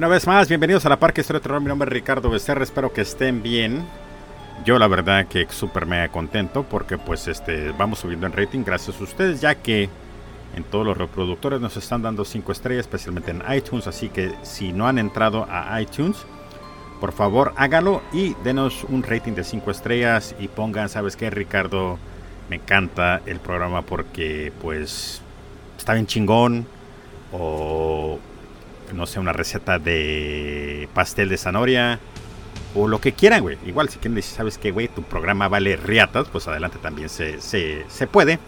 Una vez más, bienvenidos a la Parque Historia de Terror. Mi nombre es Ricardo Becerra. Espero que estén bien. Yo la verdad que súper mega contento porque pues este vamos subiendo en rating gracias a ustedes ya que en todos los reproductores nos están dando 5 estrellas, especialmente en iTunes. Así que si no han entrado a iTunes, por favor hágalo y denos un rating de 5 estrellas y pongan, ¿sabes qué Ricardo? Me encanta el programa porque pues está bien chingón o no sé, una receta de pastel de zanahoria o lo que quieran, güey. Igual si quieren decir, ¿sabes qué, güey? Tu programa vale riatas, pues adelante también se, se, se puede.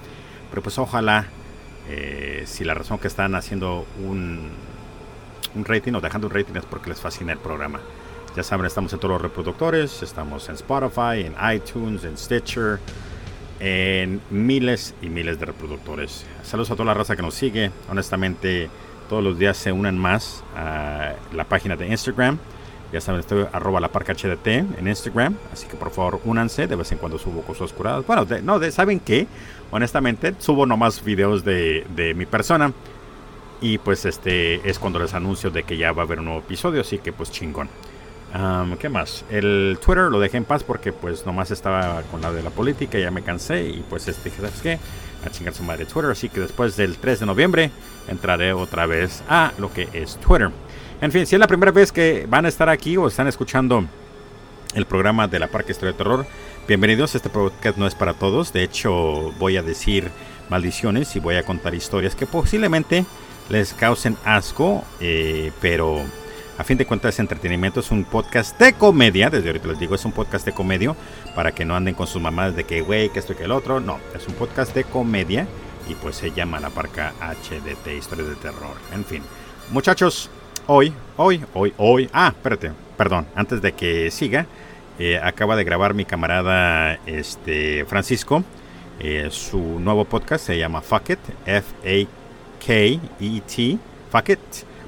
Pero pues ojalá, eh, si la razón que están haciendo un, un rating o dejando un rating es porque les fascina el programa. Ya saben, estamos en todos los reproductores, estamos en Spotify, en iTunes, en Stitcher, en miles y miles de reproductores. Saludos a toda la raza que nos sigue. Honestamente, todos los días se unan más a la página de Instagram. Ya saben, estoy arroba la parca HDT en Instagram. Así que por favor, únanse. De vez en cuando subo cosas curadas. Bueno, no, ¿saben qué? Honestamente, subo nomás videos de, mi persona. Y pues este es cuando les anuncio de que ya va a haber un nuevo episodio. Así que pues chingón. ¿Qué más? El Twitter lo dejé en paz porque pues nomás estaba con la de la política, ya me cansé y pues este, ¿sabes qué? A chingar su madre Twitter, así que después del 3 de noviembre entraré otra vez a lo que es Twitter. En fin, si es la primera vez que van a estar aquí o están escuchando el programa de la Parque Historia de Terror, bienvenidos. Este podcast no es para todos. De hecho, voy a decir maldiciones y voy a contar historias que posiblemente les causen asco, eh, pero a fin de cuentas, entretenimiento es un podcast de comedia. Desde ahorita les digo, es un podcast de comedia. Para que no anden con sus mamás de que, güey, que esto y que el otro. No, es un podcast de comedia. Y pues se llama La Parca HDT, Historias de Terror. En fin. Muchachos, hoy, hoy, hoy, hoy. Ah, espérate, perdón. Antes de que siga, eh, acaba de grabar mi camarada este, Francisco. Eh, su nuevo podcast se llama Fuck It. F-A-K-E-T. Fuck It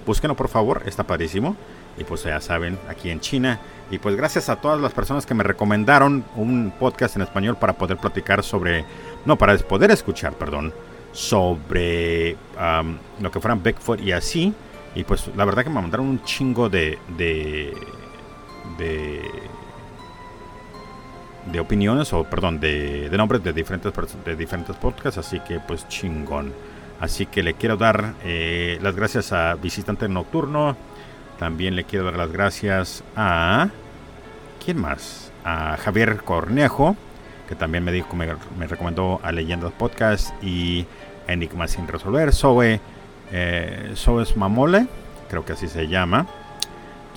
Búsquenlo por favor, está padrísimo. Y pues ya saben, aquí en China. Y pues gracias a todas las personas que me recomendaron un podcast en español para poder platicar sobre, no, para poder escuchar, perdón, sobre lo que fueran Bigfoot y así. Y pues la verdad que me mandaron un chingo de, de, de, de opiniones, o perdón, de, de nombres de diferentes, de diferentes podcasts. Así que pues chingón. Así que le quiero dar eh, las gracias a Visitante Nocturno. También le quiero dar las gracias a... ¿Quién más? A Javier Cornejo, que también me, dijo, me, recomendó a Leyendas Podcast y Enigma sin resolver. Zoe, eh, Mamole, creo que así se llama.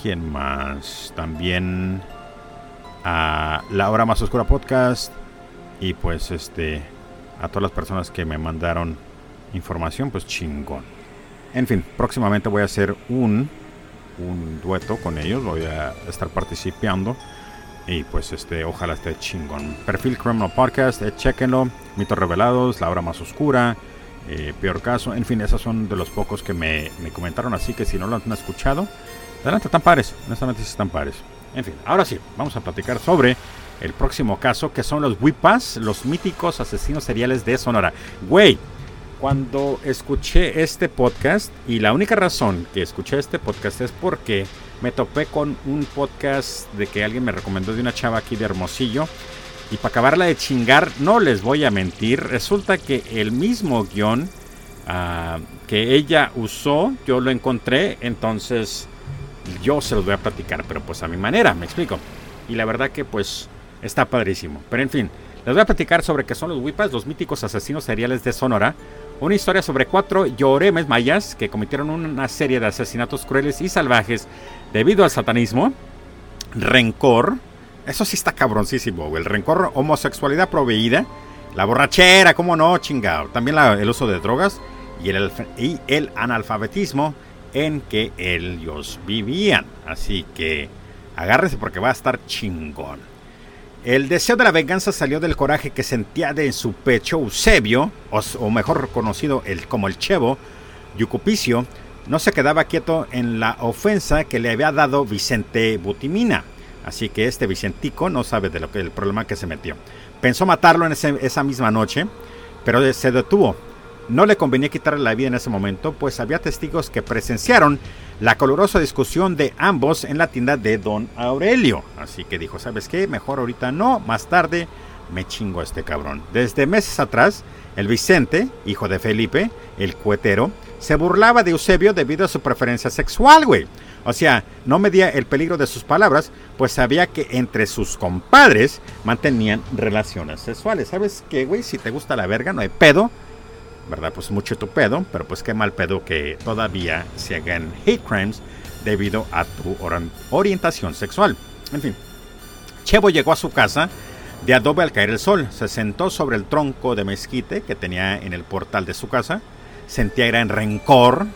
¿Quién más? También a La Hora Más Oscura Podcast. Y pues este a todas las personas que me mandaron información, pues chingón. En fin, próximamente voy a hacer un, un dueto con ellos, voy a estar participando. Y pues este, ojalá esté chingón. Perfil Criminal Podcast, eh, chequenlo. Mitos revelados, la hora más oscura, eh, peor caso. En fin, esos son de los pocos que me, me comentaron. Así que si no lo han escuchado, adelante, están pares. Honestamente, están pares. En fin, ahora sí, vamos a platicar sobre el próximo caso, que son los Wipas, los míticos asesinos seriales de Sonora. Güey, cuando escuché este podcast, y la única razón que escuché este podcast es porque me topé con un podcast de que alguien me recomendó de una chava aquí de Hermosillo. Y para acabarla de chingar, no les voy a mentir, resulta que el mismo guion ah, que ella usó, yo lo encontré, entonces yo se los voy a platicar, pero pues a mi manera, me explico. Y la verdad que pues está padrísimo. Pero en fin, les voy a platicar sobre qué son los Wipas, los míticos asesinos seriales de Sonora. Una historia sobre cuatro lloremes mayas que cometieron una serie de asesinatos crueles y salvajes debido al satanismo, rencor, eso sí está cabroncísimo, el rencor, homosexualidad proveída, la borrachera, cómo no, chingado, también el uso de drogas y el, y el analfabetismo en que ellos vivían. Así que agárrese porque va a estar chingón. El deseo de la venganza salió del coraje que sentía de su pecho Eusebio, o, mejor conocido el, como el Chevo, Yucupicio, no se quedaba quieto en la ofensa que le había dado Vicente Butimina. Así que este Vicentico no sabe de lo que el problema que se metió. Pensó matarlo en esa misma noche, pero se detuvo. No le convenía quitarle la vida en ese momento, pues había testigos que presenciaron la colorosa discusión de ambos en la tienda de Don Aurelio. Así que dijo, ¿sabes qué? Mejor ahorita no, más tarde me chingo a este cabrón. Desde meses atrás, el Vicente, hijo de Felipe, el cuetero, se burlaba de Eusebio debido a su preferencia sexual, güey. O sea, no medía el peligro de sus palabras, pues sabía que entre sus compadres mantenían relaciones sexuales. ¿Sabes qué, güey? Si te gusta la verga, no hay pedo. ¿Verdad? Pues mucho tu pedo, pero pues qué mal pedo que todavía se hagan hate crimes debido a tu orientación sexual. En fin, Chevo llegó a su casa de adobe al caer el sol. Se sentó sobre el tronco de mezquite que tenía en el portal de su casa. Sentía gran rencor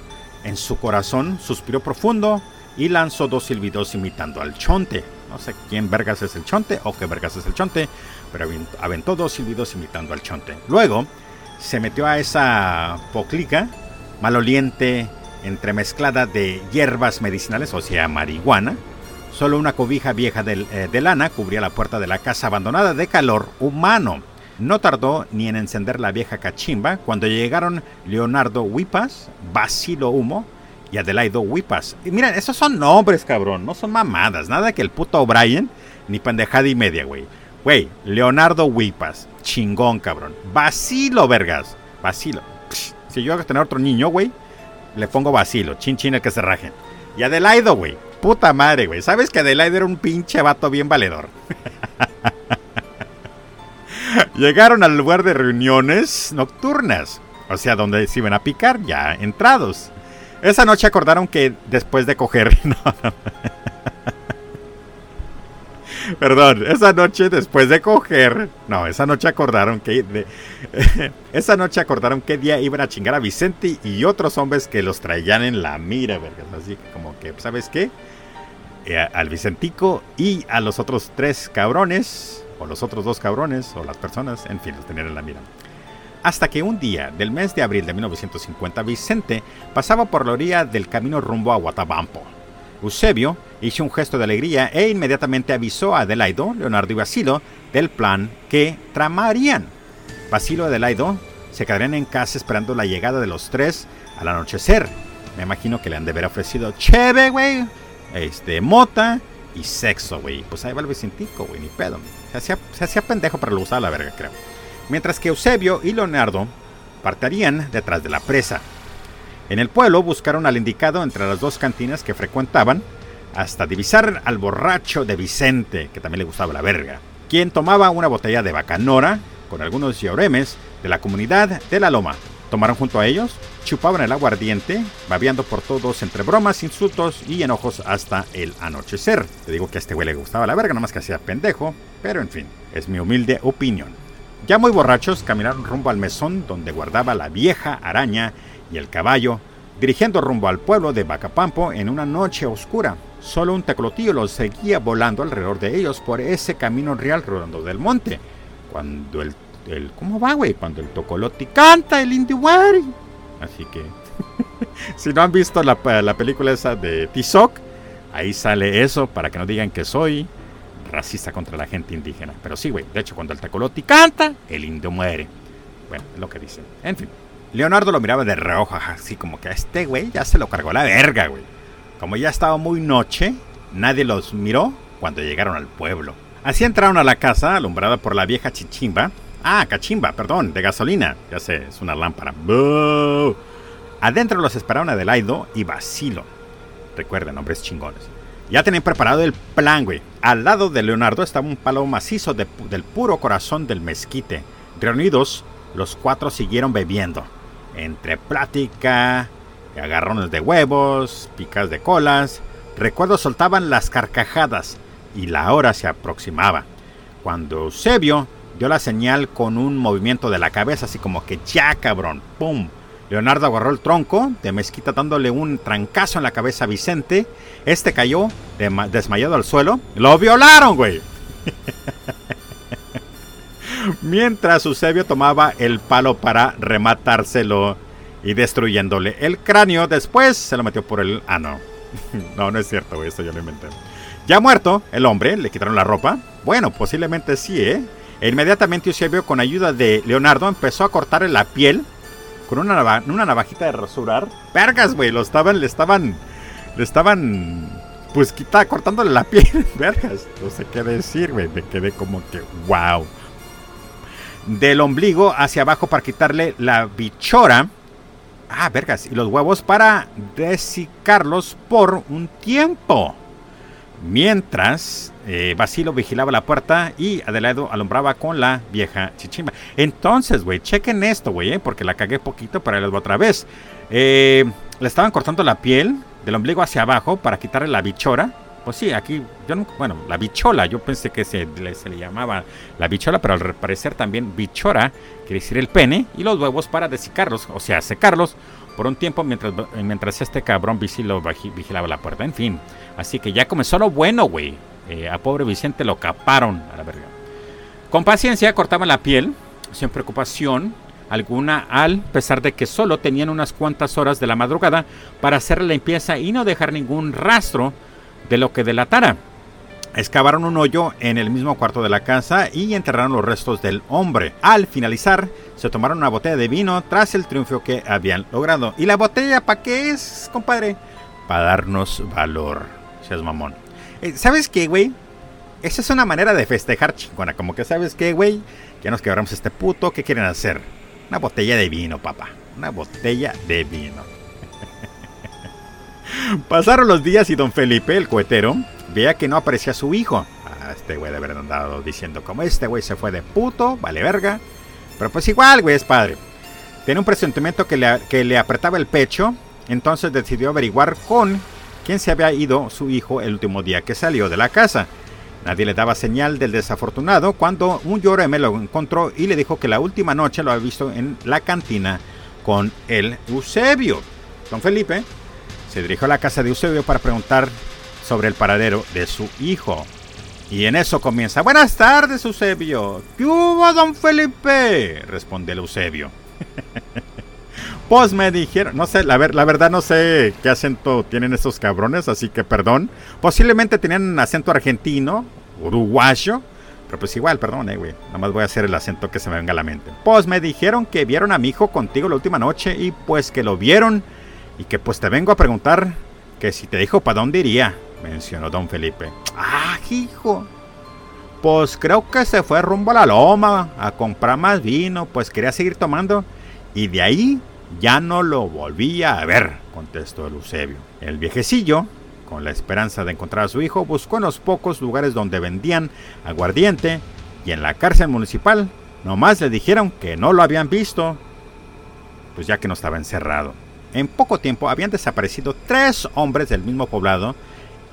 en su corazón, suspiró profundo y lanzó dos silbidos imitando al chonte. No sé quién vergas es el chonte o qué vergas es el chonte, pero aventó dos silbidos imitando al chonte. Luego se metió a esa poclica maloliente entremezclada de hierbas medicinales, o sea, marihuana. Solo una cobija vieja de, eh, de lana cubría la puerta de la casa abandonada de calor humano. No tardó ni en encender la vieja cachimba cuando llegaron Leonardo Huipas, Basilo Humo y Adelaido Huipas. Y miren, esos son nombres, cabrón, no son mamadas. Nada que el puto O'Brien ni pendejada y media, güey. Güey, Leonardo Huipas, chingón, cabrón. Basilo, vergas. Basilo. si yo hago tener otro niño, güey, le pongo Basilo, chin chin el que se raje. Y Adelaido, güey. Puta madre, güey. ¿Sabes que Adelaido era un pinche vato bien valedor? Llegaron al lugar de reuniones nocturnas, o sea, donde se iban a picar ya entrados. Esa noche acordaron que después de coger... Perdón, esa noche después de coger... No, esa noche acordaron que... esa noche acordaron qué día iban a chingar a Vicente y otros hombres que los traían en la mira, vergas. Así como que, ¿sabes qué? Eh, al Vicentico y a los otros tres cabrones o los otros dos cabrones, o las personas, en fin, los tenían en la mira. Hasta que un día del mes de abril de 1950, Vicente pasaba por la orilla del camino rumbo a Guatabampo. Eusebio hizo un gesto de alegría e inmediatamente avisó a Adelaido, Leonardo y Basilo del plan que tramarían. Basilo y Adelaido se quedarían en casa esperando la llegada de los tres al anochecer. Me imagino que le han de haber ofrecido cheve, güey, este, mota y sexo, güey. Pues ahí va el Vicentico, güey, ni pedo. Se hacía, se hacía pendejo, pero lo la verga, creo. Mientras que Eusebio y Leonardo partirían detrás de la presa. En el pueblo buscaron al indicado entre las dos cantinas que frecuentaban, hasta divisar al borracho de Vicente, que también le gustaba la verga, quien tomaba una botella de bacanora con algunos lloremes de la comunidad de la Loma, Tomaron junto a ellos, chupaban el aguardiente, babeando por todos entre bromas, insultos y enojos hasta el anochecer. Te digo que a este güey le gustaba la verga, más que hacía pendejo, pero en fin, es mi humilde opinión. Ya muy borrachos, caminaron rumbo al mesón donde guardaba la vieja araña y el caballo, dirigiendo rumbo al pueblo de Bacapampo en una noche oscura. Solo un teclotillo los seguía volando alrededor de ellos por ese camino real rodando del monte. Cuando el el ¿cómo va, güey? Cuando el Tocolotti canta el Indio Así que, si no han visto la, película esa de Tizoc, ahí sale eso para que no digan que soy racista contra la gente indígena. Pero sí, güey, de hecho, cuando el Tocolotti canta, el indio muere. Bueno, es lo que dicen. En fin, Leonardo lo miraba de reojo, así como que a este güey ya se lo cargó la verga, güey. Como ya estaba muy noche, nadie los miró cuando llegaron al pueblo. Así entraron a la casa, alumbrada por la vieja chichimba, Ah, cachimba, perdón, de gasolina. Ya sé, es una lámpara. Adentro los esperaron Adelaido y Basilo. Recuerden, nombres chingones. Ya tenían preparado el plan, güey. Al lado de Leonardo estaba un palo macizo del puro corazón del mezquite. Reunidos, los cuatro siguieron bebiendo. Entre plática, agarrones de huevos, picas de colas. Recuerdo soltaban las carcajadas y la hora se aproximaba. Cuando Eusebio dio la señal con un movimiento de la cabeza, así como que ya cabrón, ¡pum! Leonardo agarró el tronco de Mezquita dándole un trancazo en la cabeza a Vicente. Este cayó desmayado al suelo. ¡Lo violaron, güey! Mientras Eusebio tomaba el palo para rematárselo y destruyéndole el cráneo, después se lo metió por el ano. no, no es cierto, güey, esto yo lo inventé. Ya muerto, el hombre, le quitaron la ropa. Bueno, posiblemente sí, ¿eh? E inmediatamente Eusebio, con ayuda de Leonardo, empezó a cortarle la piel con una, una navajita de rasurar. Vergas, güey, lo estaban, le estaban, le estaban, pues quita, cortándole la piel. Vergas, no sé qué decir, güey, me quedé como que, wow. Del ombligo hacia abajo para quitarle la bichora. Ah, vergas, y los huevos para desicarlos por un tiempo. Mientras eh, Basilo vigilaba la puerta y Adelaido alumbraba con la vieja chichimba. Entonces, güey, chequen esto, güey, eh, porque la cagué poquito, para les otra vez. Eh, le estaban cortando la piel del ombligo hacia abajo para quitarle la bichora. Pues sí, aquí, yo no, bueno, la bichola, yo pensé que se le, se le llamaba la bichola, pero al parecer también bichora quiere decir el pene y los huevos para desicarlos, o sea, secarlos por un tiempo mientras, mientras este cabrón Vicilo vigilaba la puerta. En fin, así que ya comenzó lo bueno, güey. Eh, a pobre Vicente lo caparon a la verga. Con paciencia cortaban la piel, sin preocupación alguna, al pesar de que solo tenían unas cuantas horas de la madrugada para hacer la limpieza y no dejar ningún rastro de lo que delatara. Excavaron un hoyo en el mismo cuarto de la casa y enterraron los restos del hombre. Al finalizar, se tomaron una botella de vino tras el triunfo que habían logrado. ¿Y la botella para qué es, compadre? Para darnos valor. Seas mamón. Eh, ¿Sabes qué, güey? Esa es una manera de festejar chingona. Como que, ¿sabes qué, güey? Ya nos quebramos este puto. ¿Qué quieren hacer? Una botella de vino, papá. Una botella de vino. Pasaron los días y don Felipe, el cohetero, veía que no aparecía su hijo. Ah, este güey de haber andado diciendo como este güey se fue de puto, vale verga. Pero pues igual, güey, es padre. Tiene un presentimiento que le, que le apretaba el pecho. Entonces decidió averiguar con quién se había ido su hijo el último día que salió de la casa. Nadie le daba señal del desafortunado cuando un lloreme lo encontró y le dijo que la última noche lo había visto en la cantina con el Eusebio. Don Felipe se dirigió a la casa de Eusebio para preguntar sobre el paradero de su hijo. Y en eso comienza. Buenas tardes, Eusebio. ¿Qué hubo, don Felipe? Responde el Eusebio. pues me dijeron, no sé, la, verdad no sé qué acento tienen estos cabrones, así que perdón. Posiblemente tenían un acento argentino, uruguayo, pero pues igual, perdón, eh, güey. Nada más voy a hacer el acento que se me venga a la mente. Pues me dijeron que vieron a mi hijo contigo la última noche y pues que lo vieron y que pues te vengo a preguntar que si te dijo para dónde iría mencionó don Felipe. Ah, hijo. Pues creo que se fue rumbo a la loma a comprar más vino, pues quería seguir tomando. Y de ahí ya no lo volvía a ver, contestó el Eusebio. El viejecillo, con la esperanza de encontrar a su hijo, buscó en los pocos lugares donde vendían aguardiente y en la cárcel municipal. Nomás le dijeron que no lo habían visto, pues ya que no estaba encerrado. En poco tiempo habían desaparecido tres hombres del mismo poblado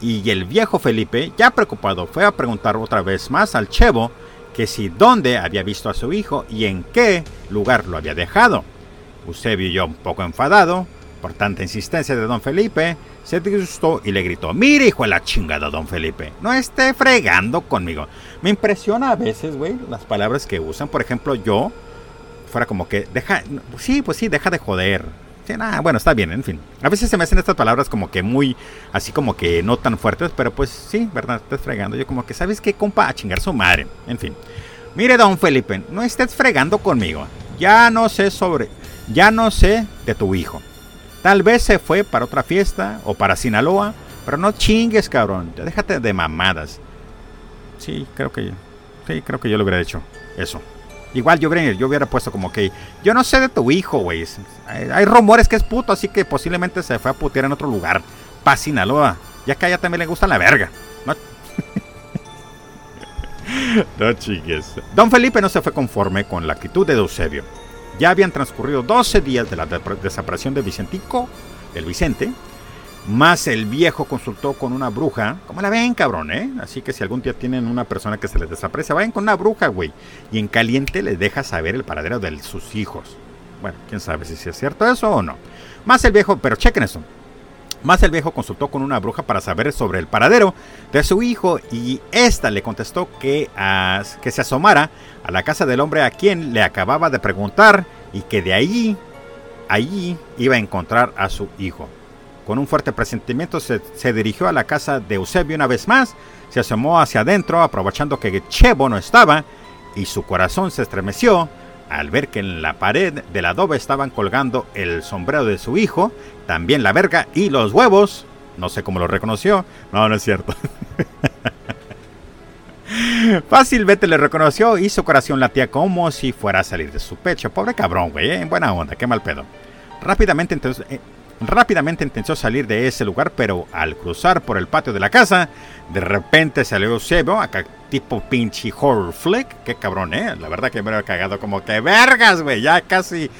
y el viejo Felipe, ya preocupado, fue a preguntar otra vez más al Chevo que si dónde había visto a su hijo y en qué lugar lo había dejado. Eusebio, yo un poco enfadado por tanta insistencia de don Felipe, se disgustó y le gritó, mire hijo de la chingada don Felipe, no esté fregando conmigo. Me impresiona a veces, güey, las palabras que usan. Por ejemplo, yo fuera como que, deja, sí, pues sí, deja de joder bueno, está bien, en fin. A veces se me hacen estas palabras como que muy, así como que no tan fuertes, pero pues sí, ¿verdad? Estás fregando. Yo como que, ¿sabes qué, compa? A chingar su madre. En fin. Mire, don Felipe, no estés fregando conmigo. Ya no sé sobre, ya no sé de tu hijo. Tal vez se fue para otra fiesta o para Sinaloa, pero no chingues, cabrón. Déjate de mamadas. Sí, creo que, sí, creo que yo lo hubiera hecho. Eso. Igual yo, yo hubiera puesto como que yo no sé de tu hijo, güey. Hay, rumores que es puto, así que posiblemente se fue a putear en otro lugar. Pa' Sinaloa. Ya que a ella también le gusta la verga. No, no chiques. Don Felipe no se fue conforme con la actitud de Eusebio. Ya habían transcurrido 12 días de la desaparición de Vicentico, del Vicente, más el viejo consultó con una bruja. ¿Cómo la ven, cabrón, eh? Así que si algún día tienen una persona que se les desaparece, vayan con una bruja, güey. Y en caliente les deja saber el paradero de sus hijos. Bueno, quién sabe si es cierto eso o no. Más el viejo, pero chequen eso. Más el viejo consultó con una bruja para saber sobre el paradero de su hijo y ésta le contestó que, que se asomara a la casa del hombre a quien le acababa de preguntar y que de ahí, allí iba a encontrar a su hijo. Con un fuerte presentimiento se, dirigió a la casa de Eusebio una vez más, se asomó hacia adentro aprovechando que Chevo no estaba y su corazón se estremeció al ver que en la pared del adobe estaban colgando el sombrero de su hijo, también la verga y los huevos. No sé cómo lo reconoció. No, no es cierto. Fácilmente le reconoció y su corazón latía como si fuera a salir de su pecho. Pobre cabrón, güey. ¿eh? Buena onda, qué mal pedo. Rápidamente entonces, eh, Rápidamente intentó salir de ese lugar, pero al cruzar por el patio de la casa, de repente salió Eusebio, acá tipo pinche horror flick. Qué cabrón, eh. La verdad que me había cagado como que vergas, güey. Ya casi,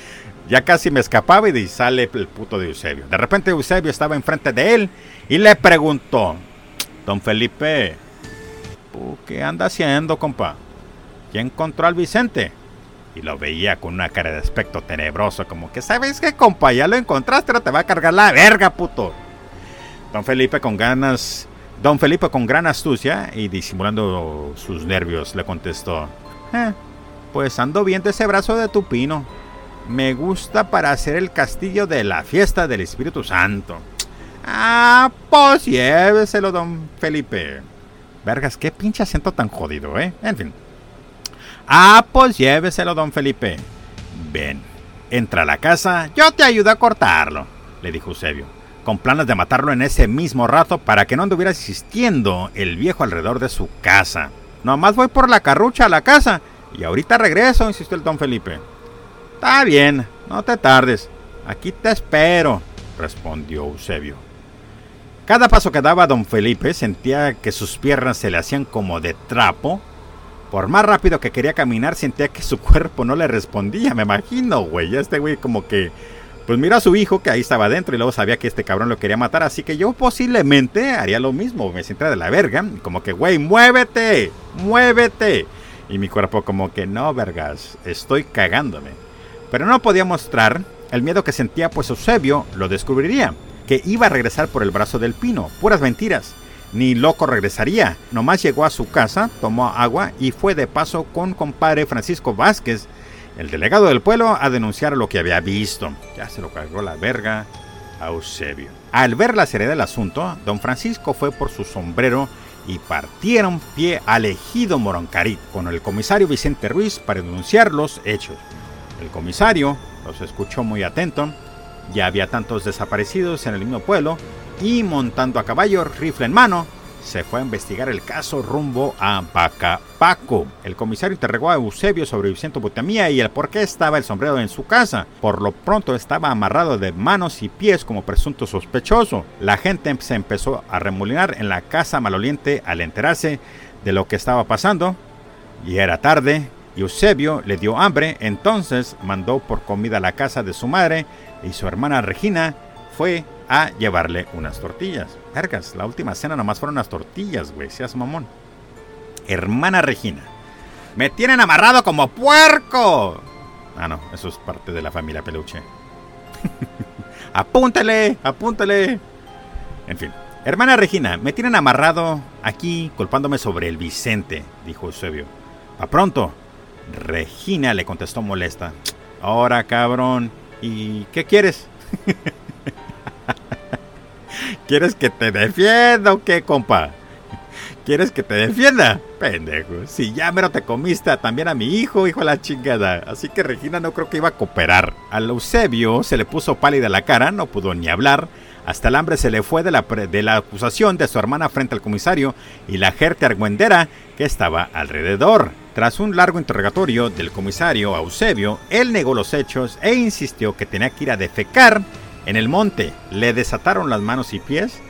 ya casi me escapaba y sale el puto de Eusebio. De repente Eusebio estaba enfrente de él y le preguntó, Don Felipe, ¿qué anda haciendo, compa? ¿Quién encontró al Vicente? Y lo veía con una cara de aspecto tenebroso, como que, ¿sabes qué, compa? Ya lo encontraste, pero te va a cargar la verga, puto. Don Felipe con ganas, Don Felipe con gran astucia y disimulando sus nervios le contestó, eh, pues ando bien de ese brazo de tu pino. Me gusta para hacer el castillo de la fiesta del Espíritu Santo. Ah, pues lléveselo, don Felipe. Vergas, qué pinche acento tan jodido, ¿eh? En fin. Ah, pues lléveselo, don Felipe. Ven, entra a la casa, yo te ayudo a cortarlo, le dijo Eusebio, con planes de matarlo en ese mismo rato para que no anduviera existiendo el viejo alrededor de su casa. Nomás voy por la carrucha a la casa y ahorita regreso, insistió el don Felipe. Está bien, no te tardes, aquí te espero, respondió Eusebio. Cada paso que daba don Felipe sentía que sus piernas se le hacían como de trapo por más rápido que quería caminar, sentía que su cuerpo no le respondía, me imagino, güey. Este güey como que... Pues mira a su hijo que ahí estaba adentro y luego sabía que este cabrón lo quería matar, así que yo posiblemente haría lo mismo, me sentía de la verga, como que, güey, muévete, muévete. Y mi cuerpo como que, no, vergas, estoy cagándome. Pero no podía mostrar el miedo que sentía, pues Eusebio lo descubriría, que iba a regresar por el brazo del pino, puras mentiras ni loco regresaría. Nomás llegó a su casa, tomó agua y fue de paso con compadre Francisco Vázquez, el delegado del pueblo, a denunciar lo que había visto. Ya se lo cargó la verga a Eusebio. Al ver la seriedad del asunto, don Francisco fue por su sombrero y partieron pie al ejido Moroncarit con el comisario Vicente Ruiz para denunciar los hechos. El comisario los escuchó muy atento. Ya había tantos desaparecidos en el mismo pueblo y montando a caballo, rifle en mano, se fue a investigar el caso rumbo a Pacapaco. El comisario interrogó a Eusebio sobre Vicente Butamía y el por qué estaba el sombrero en su casa. Por lo pronto estaba amarrado de manos y pies como presunto sospechoso. La gente se empezó a remolinar en la casa maloliente al enterarse de lo que estaba pasando. Y era tarde. Eusebio le dio hambre, entonces mandó por comida a la casa de su madre y su hermana Regina fue a llevarle unas tortillas. Vergas, la última cena nomás fueron unas tortillas, güey, seas mamón. Hermana Regina, me tienen amarrado como puerco. Ah, no, eso es parte de la familia peluche. apúntale, apúntale. En fin, hermana Regina, me tienen amarrado aquí culpándome sobre el Vicente, dijo Eusebio. A pronto. Regina le contestó molesta. Ahora, cabrón, ¿y qué quieres? ¿Quieres que te defienda o qué, compa? ¿Quieres que te defienda? Pendejo. Si ya mero te comiste también a mi hijo, hijo de la chingada. Así que Regina no creo que iba a cooperar. A Eusebio se le puso pálida la cara, no pudo ni hablar. Hasta el hambre se le fue de la, de la acusación de su hermana frente al comisario y la gente argüendera que estaba alrededor. Tras un largo interrogatorio del comisario Eusebio, él negó los hechos e insistió que tenía que ir a defecar en el monte le desataron las manos y pies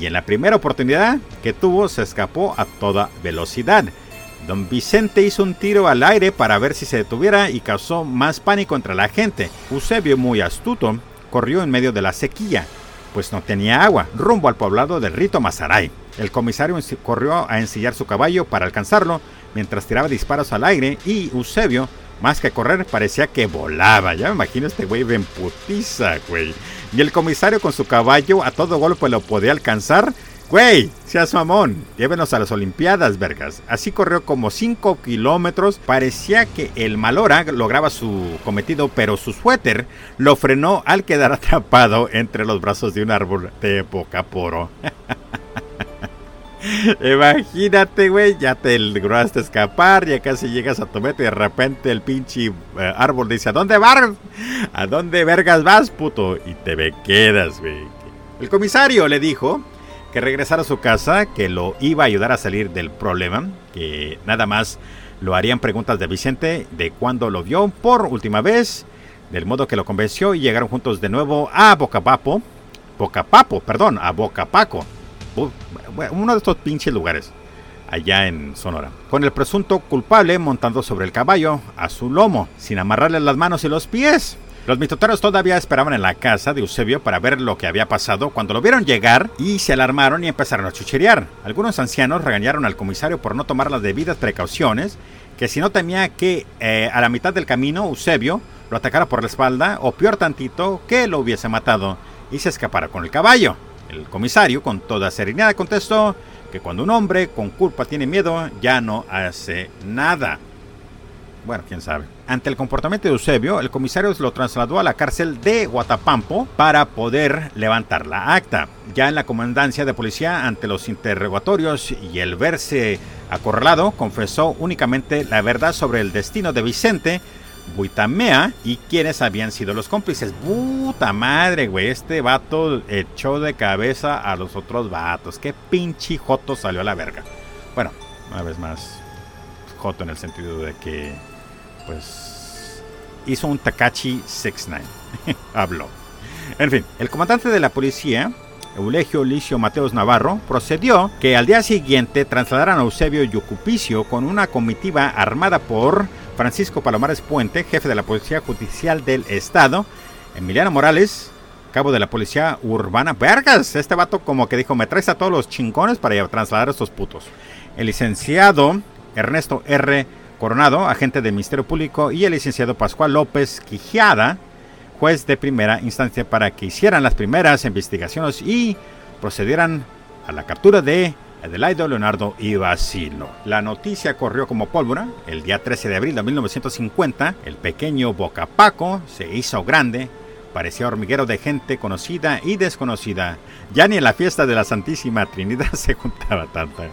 y en la primera oportunidad que tuvo se escapó a toda velocidad. Don Vicente hizo un tiro al aire para ver si se detuviera y causó más pánico entre la gente. Eusebio, muy astuto, corrió en medio de la sequía, pues no tenía agua, rumbo al poblado del Rito Mazaray. El comisario corrió a ensillar su caballo para alcanzarlo mientras tiraba disparos al aire y Eusebio más que correr, parecía que volaba. Ya me imagino este güey en putiza, güey. Y el comisario con su caballo a todo golpe lo podía alcanzar. Güey, seas mamón, llévenos a las Olimpiadas, vergas. Así corrió como 5 kilómetros. Parecía que el Malora lograba su cometido, pero su suéter lo frenó al quedar atrapado entre los brazos de un árbol de poro. Imagínate, güey, ya te lograste escapar, ya casi llegas a tu meta y de repente el pinche eh, árbol dice, ¿a dónde vas? ¿A dónde vergas vas, puto? Y te quedas, güey. El comisario le dijo que regresara a su casa, que lo iba a ayudar a salir del problema, que nada más lo harían preguntas de Vicente de cuándo lo vio por última vez, del modo que lo convenció y llegaron juntos de nuevo a Bocapapo, Bocapapo, perdón, a Bocapaco uno de estos pinches lugares, allá en Sonora, con el presunto culpable montando sobre el caballo a su lomo, sin amarrarle las manos y los pies. Los mitoteros todavía esperaban en la casa de Eusebio para ver lo que había pasado cuando lo vieron llegar y se alarmaron y empezaron a chucherear. Algunos ancianos regañaron al comisario por no tomar las debidas precauciones, que si no temía que eh, a la mitad del camino Eusebio lo atacara por la espalda o peor tantito que lo hubiese matado y se escapara con el caballo. El comisario, con toda serenidad, contestó que cuando un hombre con culpa tiene miedo, ya no hace nada. Bueno, quién sabe. Ante el comportamiento de Eusebio, el comisario lo trasladó a la cárcel de Guatapampo para poder levantar la acta. Ya en la comandancia de policía, ante los interrogatorios y el verse acorralado, confesó únicamente la verdad sobre el destino de Vicente, Buitamea y quienes habían sido los cómplices. Puta madre, güey. Este vato echó de cabeza a los otros vatos. Qué pinche joto salió a la verga. Bueno, una vez más, joto en el sentido de que, pues, hizo un Takachi 69. Habló. En fin, el comandante de la policía, Eulegio Licio Mateos Navarro, procedió que al día siguiente trasladaran a Eusebio Yucupicio con una comitiva armada por Francisco Palomares Puente, jefe de la Policía Judicial del Estado, Emiliano Morales, cabo de la Policía Urbana. Vergas, este vato como que dijo, me traes a todos los chingones para trasladar a estos putos. El licenciado Ernesto R. Coronado, agente del Ministerio Público, y el licenciado Pascual López Quijada, juez de primera instancia, para que hicieran las primeras investigaciones y procedieran a la captura de Adelaido, Leonardo y Basilo. La noticia corrió como pólvora. El día 13 de abril de 1950, el pequeño Bocapaco se hizo grande. Parecía hormiguero de gente conocida y desconocida. Ya ni en la fiesta de la Santísima Trinidad se juntaba tanta.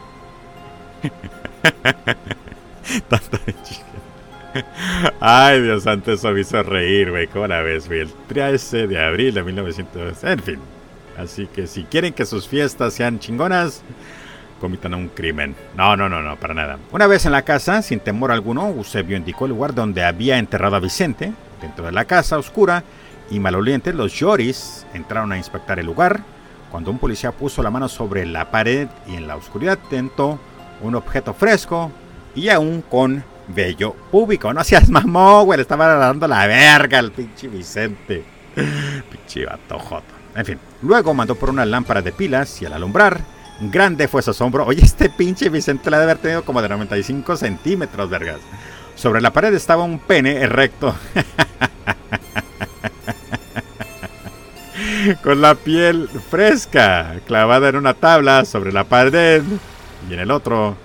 tanta Ay, Dios santo, eso me hizo reír, güey. ¿Cómo la ves, güey? El 13 de abril de 1950. En fin. Así que si quieren que sus fiestas sean chingonas, comitan un crimen. No, no, no, no, para nada. Una vez en la casa, sin temor alguno, Eusebio indicó el lugar donde había enterrado a Vicente. Dentro de la casa oscura y maloliente, los Yoris entraron a inspectar el lugar. Cuando un policía puso la mano sobre la pared y en la oscuridad tentó un objeto fresco y aún con vello público. No seas mamón, güey, le estaba dando la verga al pinche Vicente. pinche bato En fin, luego mandó por una lámpara de pilas y al alumbrar Grande fue su asombro. Oye, este pinche Vicente la debe haber tenido como de 95 centímetros, vergas. Sobre la pared estaba un pene erecto. Con la piel fresca, clavada en una tabla sobre la pared. Y en el otro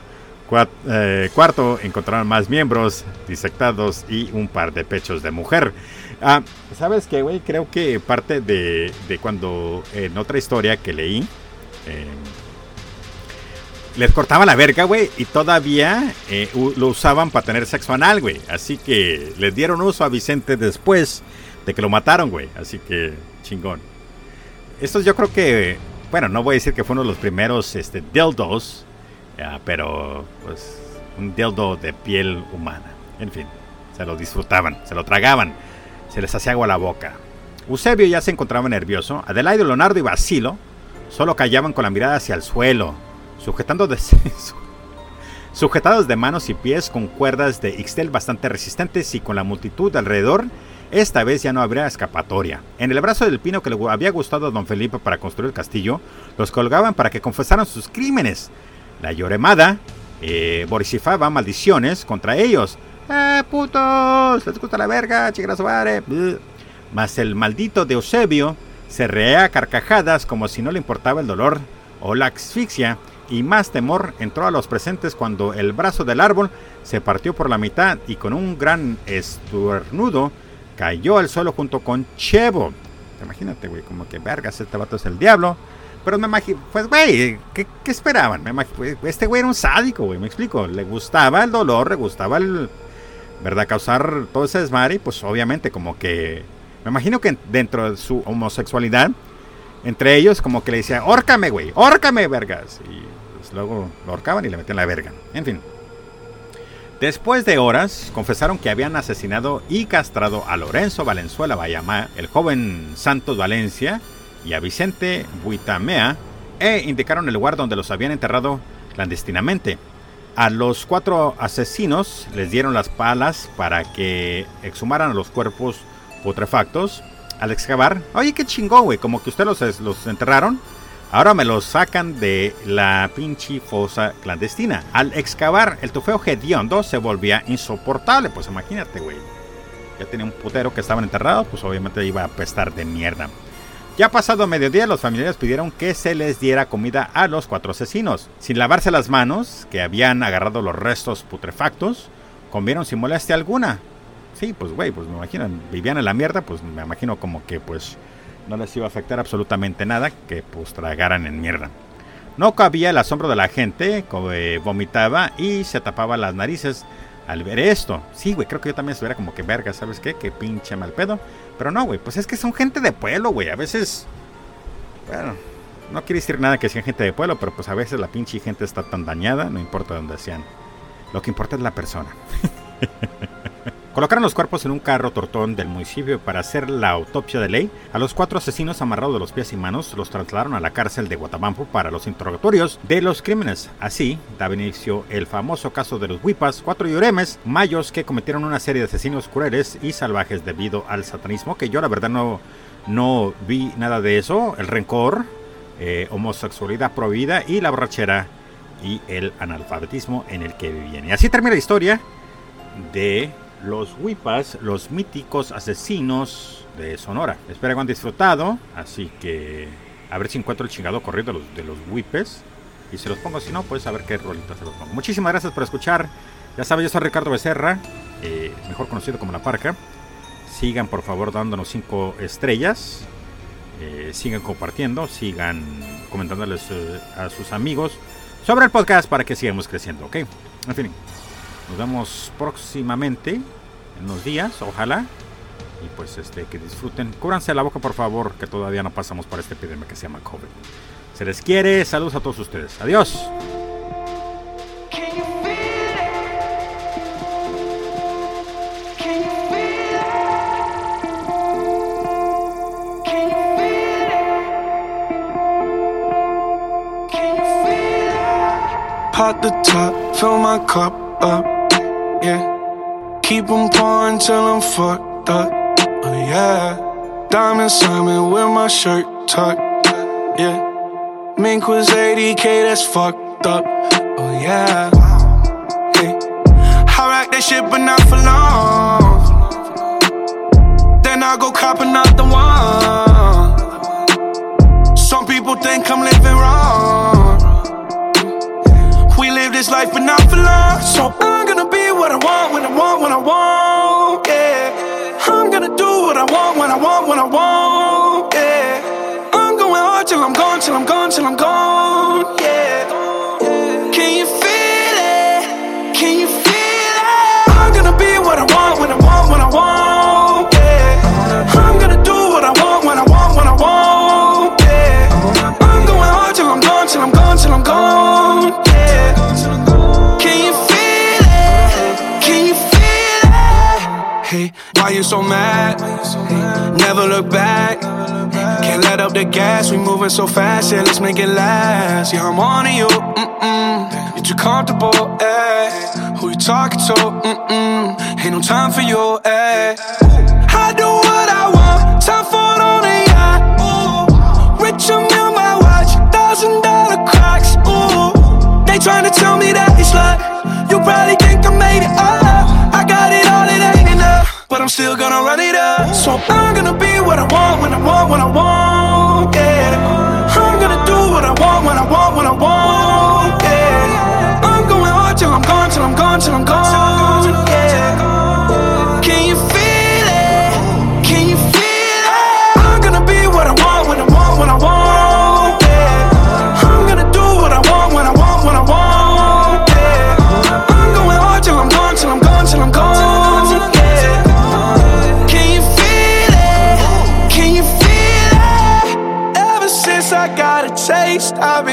eh, cuarto encontraron más miembros disectados y un par de pechos de mujer. Ah, ¿Sabes qué, güey? Creo que parte de, cuando en otra historia que leí, les cortaba la verga, güey, y todavía eh, lo usaban para tener sexo anal, güey. Así que les dieron uso a Vicente después de que lo mataron, güey. Así que chingón. Estos yo creo que, bueno, no voy a decir que fue uno de los primeros este, dildos, pero pues un dildo de piel humana. En fin, se lo disfrutaban, se lo tragaban, se les hacía agua la boca. Eusebio ya se encontraba nervioso. Adelaide, Leonardo y Basilo solo callaban con la mirada hacia el suelo sujetados de manos y pies con cuerdas de Ixtel bastante resistentes y con la multitud alrededor, esta vez ya no habría escapatoria. En el brazo del pino que le había gustado a don Felipe para construir el castillo, los colgaban para que confesaran sus crímenes. La lloremada eh, borisifaba maldiciones contra ellos. ¡Eh, putos! ¡Les gusta la verga! ¡Chigrazo Mas el maldito de Eusebio se reía a carcajadas como si no le importaba el dolor o la asfixia y más temor entró a los presentes cuando el brazo del árbol se partió por la mitad y con un gran estornudo cayó al suelo junto con Chevo. Imagínate, güey, como que vergas, este vato es el diablo. Pero me imagino, pues, güey, ¿qué, esperaban? Me imagino, este güey era un sádico, güey, me explico. Le gustaba el dolor, le gustaba el, ¿verdad? Causar todo ese desmadre y pues obviamente como que, me imagino que dentro de su homosexualidad, entre ellos como que le decía, órcame, güey, órcame, vergas. Y pues, luego lo ahorcaban y le metían la verga. En fin. Después de horas, confesaron que habían asesinado y castrado a Lorenzo Valenzuela Bayamá, el joven Santos Valencia, y a Vicente Buitamea, e indicaron el lugar donde los habían enterrado clandestinamente. A los cuatro asesinos les dieron las palas para que exhumaran los cuerpos putrefactos. Al excavar, oye, qué chingón, güey, como que ustedes los, los enterraron Ahora me lo sacan de la pinche fosa clandestina. Al excavar, el trofeo hediondo se volvía insoportable. Pues imagínate, güey. Ya tenía un putero que estaban enterrados, pues obviamente iba a apestar de mierda. Ya pasado mediodía, los familiares pidieron que se les diera comida a los cuatro asesinos. Sin lavarse las manos, que habían agarrado los restos putrefactos, comieron sin molestia alguna. Sí, pues güey, pues me imagino, vivían en la mierda, pues me imagino como que pues no les iba a afectar absolutamente nada que pues tragaran en mierda. No cabía el asombro de la gente, como vomitaba y se tapaba las narices al ver esto. Sí, güey, creo que yo también estuviera como que verga, ¿sabes qué? Que pinche mal pedo. Pero no, güey, pues es que son gente de pueblo, güey. A veces, bueno, no quiere decir nada que sean gente de pueblo, pero pues a veces la pinche gente está tan dañada, no importa dónde sean. Lo que importa es la persona. Colocaron los cuerpos en un carro tortón del municipio para hacer la autopsia de ley. A los cuatro asesinos amarrados de los pies y manos los trasladaron a la cárcel de Guatabampo para los interrogatorios de los crímenes. Así daba inicio el famoso caso de los Huipas, cuatro yuremes mayos que cometieron una serie de asesinos crueles y salvajes debido al satanismo, que yo la verdad no, no vi nada de eso. El rencor, eh, homosexualidad prohibida y la borrachera y el analfabetismo en el que vivían. Y así termina la historia de los Huipas, los míticos asesinos de Sonora. Espero que han disfrutado, así que a ver si encuentro el chingado corrido de los, de Huipes. Y se los pongo, si no, pues a ver qué rolitas se los pongo. Muchísimas gracias por escuchar. Ya saben, yo soy Ricardo Becerra, eh, mejor conocido como La Parca. Sigan por favor dándonos 5 estrellas. Eh, sigan compartiendo, sigan comentándoles eh, a sus amigos sobre el podcast para que sigamos creciendo, ¿ok? En fin. Nos vemos próximamente, en unos días, ojalá. Y pues este, que disfruten. Cúbranse la boca, por favor, que todavía no pasamos por esta epidemia que se llama COVID. Se les quiere. Saludos a todos ustedes. Adiós. the top, fill my cup up. Yeah. Keep them pouring till I'm fucked up, oh yeah. Diamond Simon with my shirt tucked, yeah. Mink was 80k, that's fucked up, oh yeah. Hey. I rock that shit, but not for long. Then I go cop another one. Some people think I'm living wrong. This life, but not for long. So I'm gonna be what I want when I want when I want. Yeah, I'm gonna do what I want when I want when I want. Yeah, I'm going hard till I'm gone, till I'm gone, till I'm gone. Hey, why you so mad? Never look back. Can't let up the gas, we moving so fast, yeah, let's make it last. Yeah, I'm on to you, mm-mm. You're too comfortable, eh? Who you talking to, mm-mm. Ain't no time for you, eh? I do what I want, time for on a yacht. Rich, I'm in my watch, thousand dollar cracks, ooh. They trying to tell me that it's luck. You probably think I made it up. But I'm still gonna run it up. So I'm gonna be what I want when I want when I want. Yeah, I'm gonna do what I want when I want when I want. Yeah, I'm going hard till I'm gone till I'm gone till I'm gone. I've